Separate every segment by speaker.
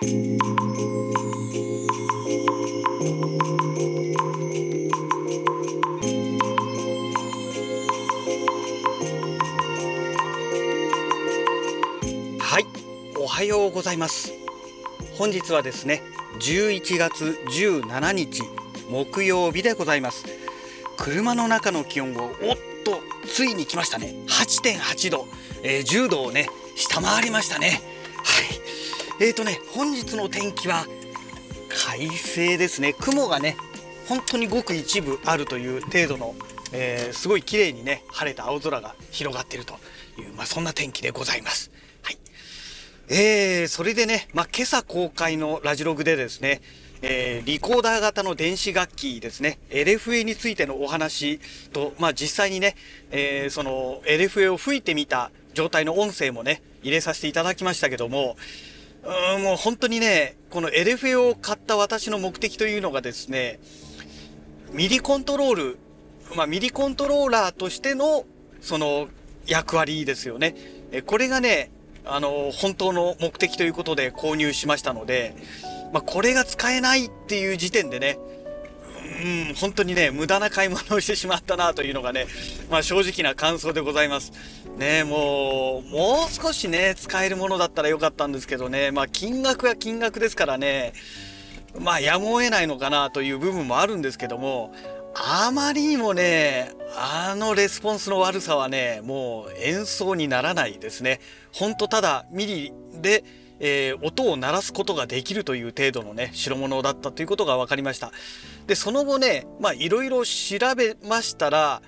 Speaker 1: はいおはようございます。本日はですね11月17日木曜日でございます。車の中の気温をおっとついに来ましたね。8.8度、えー、10度をね下回りましたね。はいえーとね本日の天気は快晴ですね。雲がね本当にごく一部あるという程度の、えー、すごい綺麗にね晴れた青空が広がっているという、まあ、そんな天気でございます。はい。えー、それでね、まあ、今朝公開のラジログでですね、えー、リコーダー型の電子楽器ですね、LFA についてのお話と、まあ、実際にね、えー、その LFA を吹いてみた状態の音声もね、入れさせていただきましたけども、うん、もう本当にね、このエレフェを買った私の目的というのがですね、ミリコントロール、まあ、ミリコントローラーとしての、その役割ですよね。えこれがね、あの、本当の目的ということで購入しましたので、まあ、これが使えないっていう時点でね、うん、本当にね、無駄な買い物をしてしまったなというのがね、まあ正直な感想でございます。ね、もう、もう少しね、使えるものだったらよかったんですけどね、まあ金額は金額ですからね、まあやむを得ないのかなという部分もあるんですけども、あまりにもね、あのレスポンスの悪さはね、もう演奏にならないですね。ほんとただミリで、えー、音を鳴らすことができるという程度のね、代物だったということが分かりました。で、その後ね、まあいろいろ調べましたら、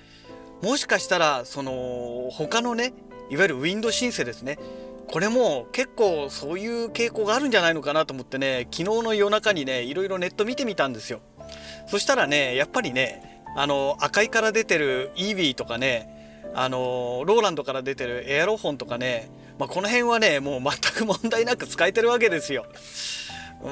Speaker 1: もしかしたら、その、他のね、いわゆるウィンドシンセですね。これも結構そういう傾向があるんじゃないのかなと思ってね、昨日の夜中にね、いろいろネット見てみたんですよ。そしたらね、やっぱりね、あの、赤いから出てる EV とかね、あの、ローランドから出てるエアロフォンとかね、まあ、この辺はね、もう全く問題なく使えてるわけですよ。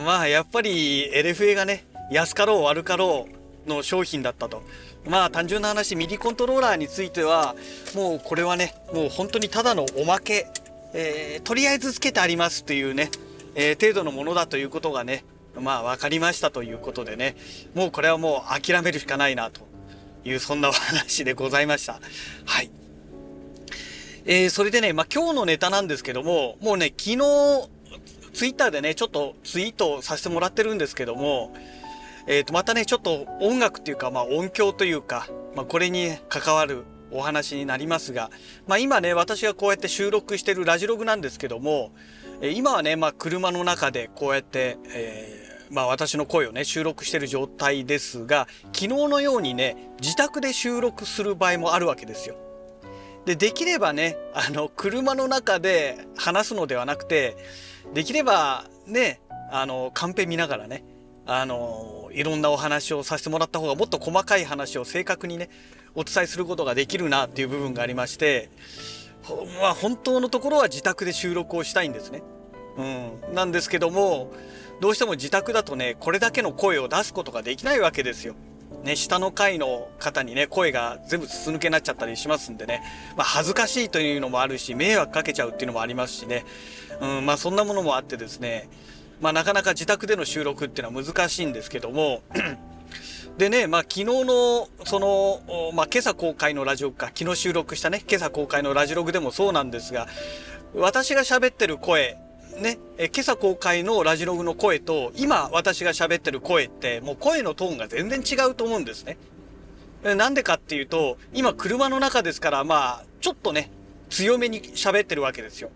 Speaker 1: まあ、やっぱり LFA がね、安かろう悪かろうの商品だったと。まあ、単純な話、ミディコントローラーについては、もうこれはね、もう本当にただのおまけ、えー、とりあえずつけてありますっていうね、えー、程度のものだということがね、まあ分かりましたということでね、もうこれはもう諦めるしかないなというそんなお話でございました。はい。えー、それでね、まあ、今日のネタなんですけども、もうね、昨日、ツイッターでね、ちょっとツイートさせてもらってるんですけども、えっ、ー、と、またね、ちょっと音楽っていうか、まあ、音響というか、まあ、これに関わるお話になりますが、まあ、今ね、私がこうやって収録してるラジログなんですけども、え今はね、まあ、車の中でこうやって、えーまあ私の声をね、収録してる状態ですが、昨日のようにね、自宅で収録する場合もあるわけですよ。で、できればね、あの、車の中で話すのではなくて、できればね、あの、カンペ見ながらね、あの、いろんなお話をさせてもらった方がもっと細かい話を正確にね、お伝えすることができるなっていう部分がありまして、まあ本当のところは自宅で収録をしたいんですね。うん。なんですけども、どうしても自宅だとね、これだけの声を出すことができないわけですよ。ね、下の階の方にね、声が全部筒抜けになっちゃったりしますんでね、まあ、恥ずかしいというのもあるし、迷惑かけちゃうっていうのもありますしね、うん、まあそんなものもあってですね、まあなかなか自宅での収録っていうのは難しいんですけども、でね、まあ昨日の、その、まあ今朝公開のラジオか、昨日収録したね、今朝公開のラジログでもそうなんですが、私が喋ってる声、ね、え今朝公開のラジログの声と、今私が喋ってる声って、もう声のトーンが全然違うと思うんですね。なんでかっていうと、今車の中ですから、まあ、ちょっとね、強めに喋ってるわけですよ。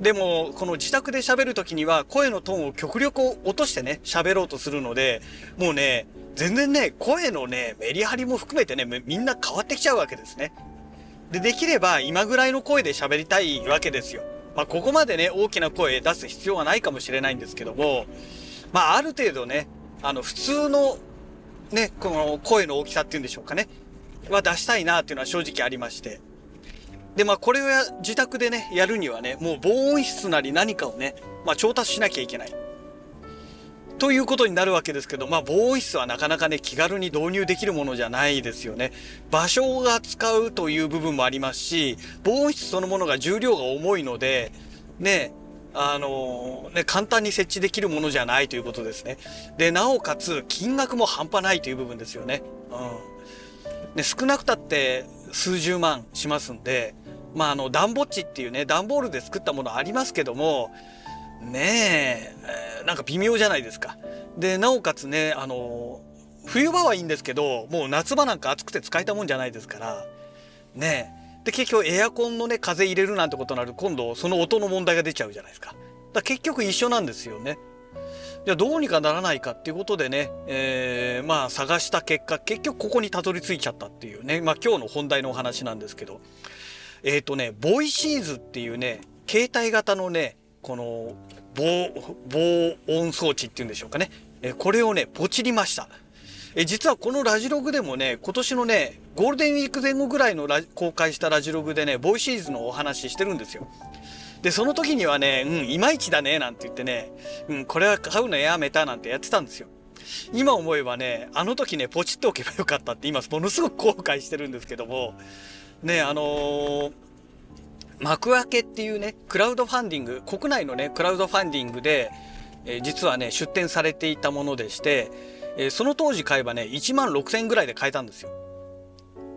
Speaker 1: でも、この自宅で喋るときには、声のトーンを極力落としてね、喋ろうとするので、もうね、全然ね、声のね、メリハリも含めてね、みんな変わってきちゃうわけですね。で、できれば今ぐらいの声で喋りたいわけですよ。まあ、ここまでね、大きな声出す必要はないかもしれないんですけども、まあ、ある程度ね、あの、普通の、ね、この声の大きさっていうんでしょうかね、は出したいなっていうのは正直ありまして。で、まあ、これを自宅でね、やるにはね、もう防音室なり何かをね、まあ、調達しなきゃいけない。ということになるわけですけど、まあ、防音室はなかなかね、気軽に導入できるものじゃないですよね。場所が使うという部分もありますし、防音室そのものが重量が重いので、ね、あのね、簡単に設置できるものじゃないということですね。で、なおかつ金額も半端ないという部分ですよね。うん。で、少なくたって数十万しますんで、まあ、あの、暖房地っていうね、段ボールで作ったものありますけども、ねえ、なんか微妙じゃないですか。で、なおかつね、あの、冬場はいいんですけど、もう夏場なんか暑くて使えたもんじゃないですから、ねえ。で、結局エアコンのね、風入れるなんてことになると、今度その音の問題が出ちゃうじゃないですか。だ結局一緒なんですよね。じゃあどうにかならないかっていうことでね、えー、まあ探した結果、結局ここにたどり着いちゃったっていうね、まあ今日の本題のお話なんですけど、えっ、ー、とね、ボイシーズっていうね、携帯型のね、この防防音装置っていうんでしょうかね、えこれをねポチりました。え実はこのラジログでもね今年のねゴールデンウィーク前後ぐらいの公開したラジログでねボイシーズのお話してるんですよ。でその時にはねうんいまいちだねなんて言ってねうんこれは買うのやめたなんてやってたんですよ。今思えばねあの時ねポチっておけばよかったって今ものすごく後悔してるんですけども。ねあのー Makuake っていうね、クラウドファンディング、国内のね、クラウドファンディングで、えー、実はね、出展されていたものでして、えー、その当時買えばね、1万6000円ぐらいで買えたんですよ。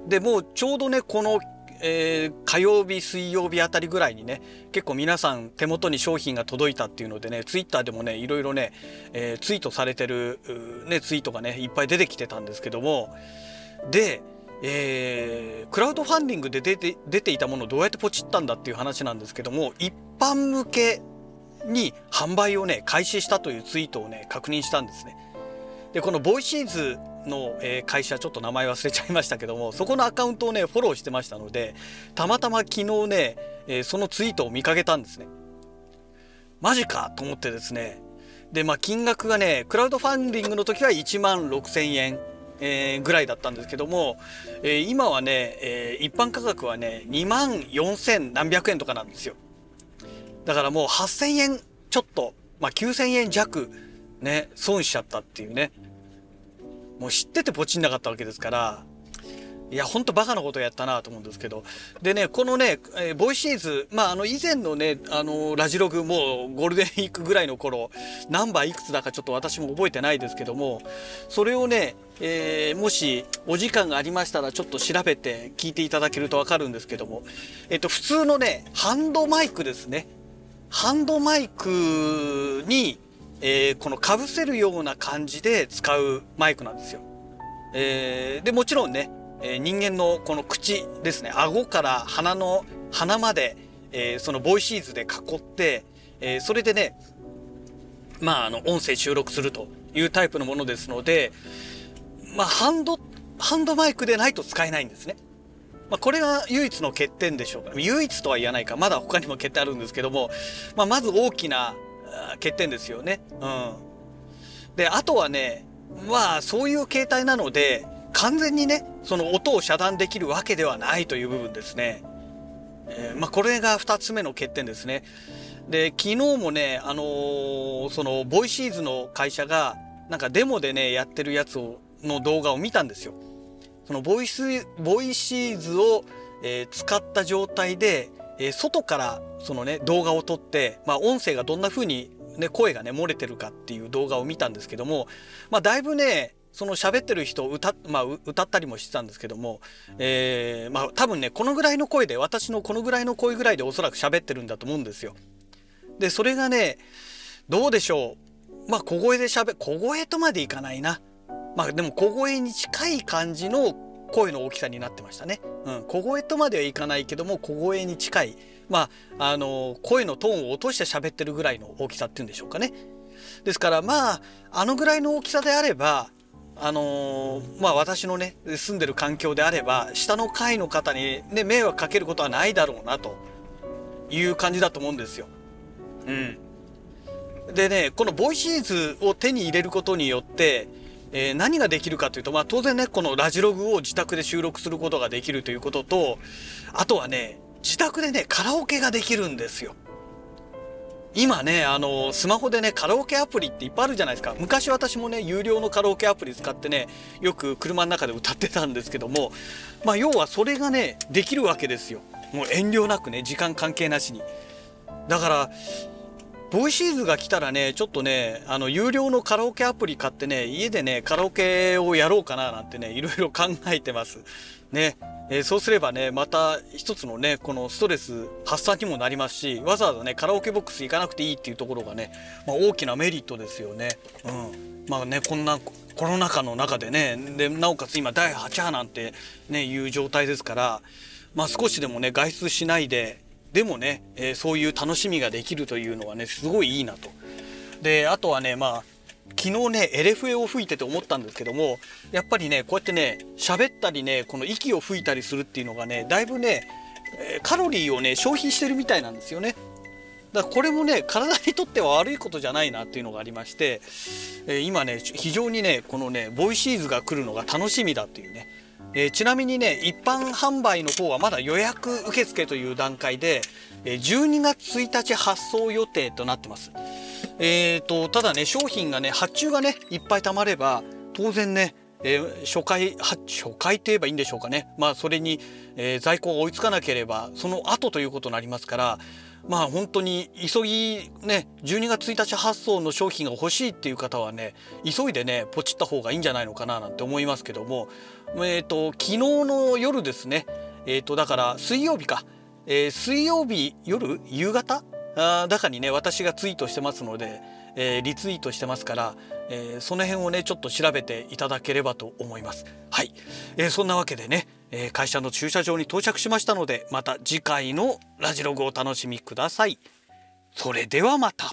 Speaker 1: で、もうちょうどね、この、えー、火曜日、水曜日あたりぐらいにね、結構皆さん手元に商品が届いたっていうのでね、ツイッターでもね、いろいろね、えツイートされてる、ね、ツイートがね、いっぱい出てきてたんですけども、で、えー、クラウドファンディングで出て出ていたものをどうやってポチったんだっていう話なんですけども一般向けに販売をね開始したというツイートをね確認したんですね。でこのボイシーズの、えー、会社ちょっと名前忘れちゃいましたけどもそこのアカウントをねフォローしてましたのでたまたま昨日ね、えー、そのツイートを見かけたんですね。マジかと思ってですねでまあ金額がねクラウドファンディングの時は1万6000円えー、ぐらいだったんですけども、えー、今はね、えー、一般価格はね2万4千何百円とかなんですよ。だからもう8000円ちょっと、まあ、9000円弱ね損しちゃったっていうね。もう知っててポチんなかったわけですからいや、ほんとバカなことやったなと思うんですけど。でね、このね、えー、ボイシーズ、まあ、あの、以前のね、あの、ラジログ、もうゴールデンウィークぐらいの頃、ナンバーいくつだかちょっと私も覚えてないですけども、それをね、えー、もしお時間がありましたらちょっと調べて聞いていただけるとわかるんですけども、えっと、普通のね、ハンドマイクですね。ハンドマイクに、えー、この被せるような感じで使うマイクなんですよ。えー、で、もちろんね、えー、人間のこの口ですね顎から鼻の鼻まで、えー、そのボイシーズで囲って、えー、それでねまああの音声収録するというタイプのものですのでまあハンドハンドマイクでないと使えないんですね。まあ、これが唯一の欠点でしょうか。唯一とは言わないか。まだ他にも欠点あるんですけども、まあ、まず大きな欠点ですよね。うん。で、あとはね、まあ、そういう形態なので、完全にねその音を遮断できるわけではないという部分ですね。えー、まあ、これが2つ目の欠点ですね。で昨日もね、あのー、そのボイシーズの会社がなんかデモでねやってるやつをの動画を見たんですよ。そのボイスボイシーズを、えー、使った状態で、え、外からそのね動画を撮って、まあ、音声がどんな風にね声がね漏れてるかっていう動画を見たんですけども、まあ、だいぶねその喋ってる人歌,、まあ、歌ったりもしてたんですけども、えー、まあ、多分ねこのぐらいの声で私のこのぐらいの声ぐらいでおそらく喋ってるんだと思うんですよ。でそれがねどうでしょうまあ小声で喋小声とまでいかないな。まあでも小声に近い感じの声の大きさになってましたね。うん、小声とまではいかないけども小声に近いまああの声のトーンを落として喋ってるぐらいの大きさっていうんでしょうかね。ですからまああのぐらいの大きさであればあのー、まあ私のね住んでる環境であれば下の階の方にね迷惑かけることはないだろうなという感じだと思うんですよ。うん。でねこのボイシーズを手に入れることによって、えー、何ができるかというと、まあ、当然ねこのラジログを自宅で収録することができるということとあとはね自宅でねカラオケができるんですよ。今ね、あの、スマホでね、カラオケアプリっていっぱいあるじゃないですか。昔私もね、有料のカラオケアプリ使ってね、よく車の中で歌ってたんですけども、まあ、要はそれがね、できるわけですよ。もう遠慮なくね、時間関係なしに。だから、ボイシーズが来たらねちょっとねあの有料のカラオケアプリ買ってね家でねカラオケをやろうかななんてねいろいろ考えてます。ね、えー、そうすればねまた一つのねこのストレス発散にもなりますしわざわざねカラオケボックス行かなくていいっていうところがね、まあ、大きなメリットですよね。うん。まあねこんなコロナ禍の中でねでなおかつ今第8波なんてねいう状態ですからまあ少しでもね外出しないででもね、えー、そういう楽しみができるというのはねすごいいいなと。であとはねまあ昨日ねエレフエを吹いてて思ったんですけどもやっぱりねこうやってね喋ったりねこの息を吹いたりするっていうのがねだいぶねカロリーをね消費してるみたいなんですよね。だからこれもね体にとっては悪いことじゃないなっていうのがありまして、えー、今ね非常にねこのねボイシーズが来るのが楽しみだっていうねえー、ちなみにね一般販売の方はまだ予約受付という段階で、え、12月1日発送予定となってます。えーと、ただね商品がね発注がねいっぱいたまれば当然ねえー、初回初回といえばいいんでしょうかねまあそれに、えー、在庫が追いつかなければその後ということになりますからまあ本当に急ぎね12月1日発送の商品が欲しいっていう方はね急いでねポチった方がいいんじゃないのかななんて思いますけどもえっ、ー、と昨日の夜ですねえっ、ー、とだから水曜日か、えー、水曜日夜夕方あだかにね私がツイートしてますので、えー、リツイートしてますから、えー、その辺をねちょっと調べていただければと思います。はい、えー、そんなわけでねえ会社の駐車場に到着しましたのでまた次回のラジログをお楽しみください。それではまた。